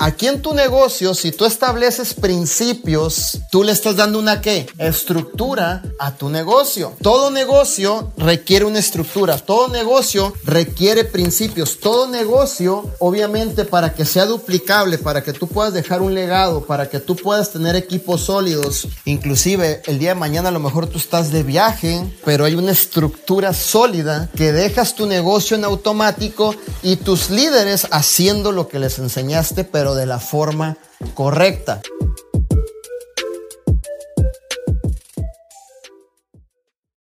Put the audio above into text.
Aquí en tu negocio, si tú estableces principios, tú le estás dando una qué? Estructura a tu negocio. Todo negocio requiere una estructura, todo negocio requiere principios, todo negocio, obviamente, para que sea duplicable, para que tú puedas dejar un legado, para que tú puedas tener equipos sólidos, inclusive el día de mañana a lo mejor tú estás de viaje, pero hay una estructura sólida que dejas tu negocio en automático y tus líderes haciendo lo que les enseñaste, pero de la forma correcta.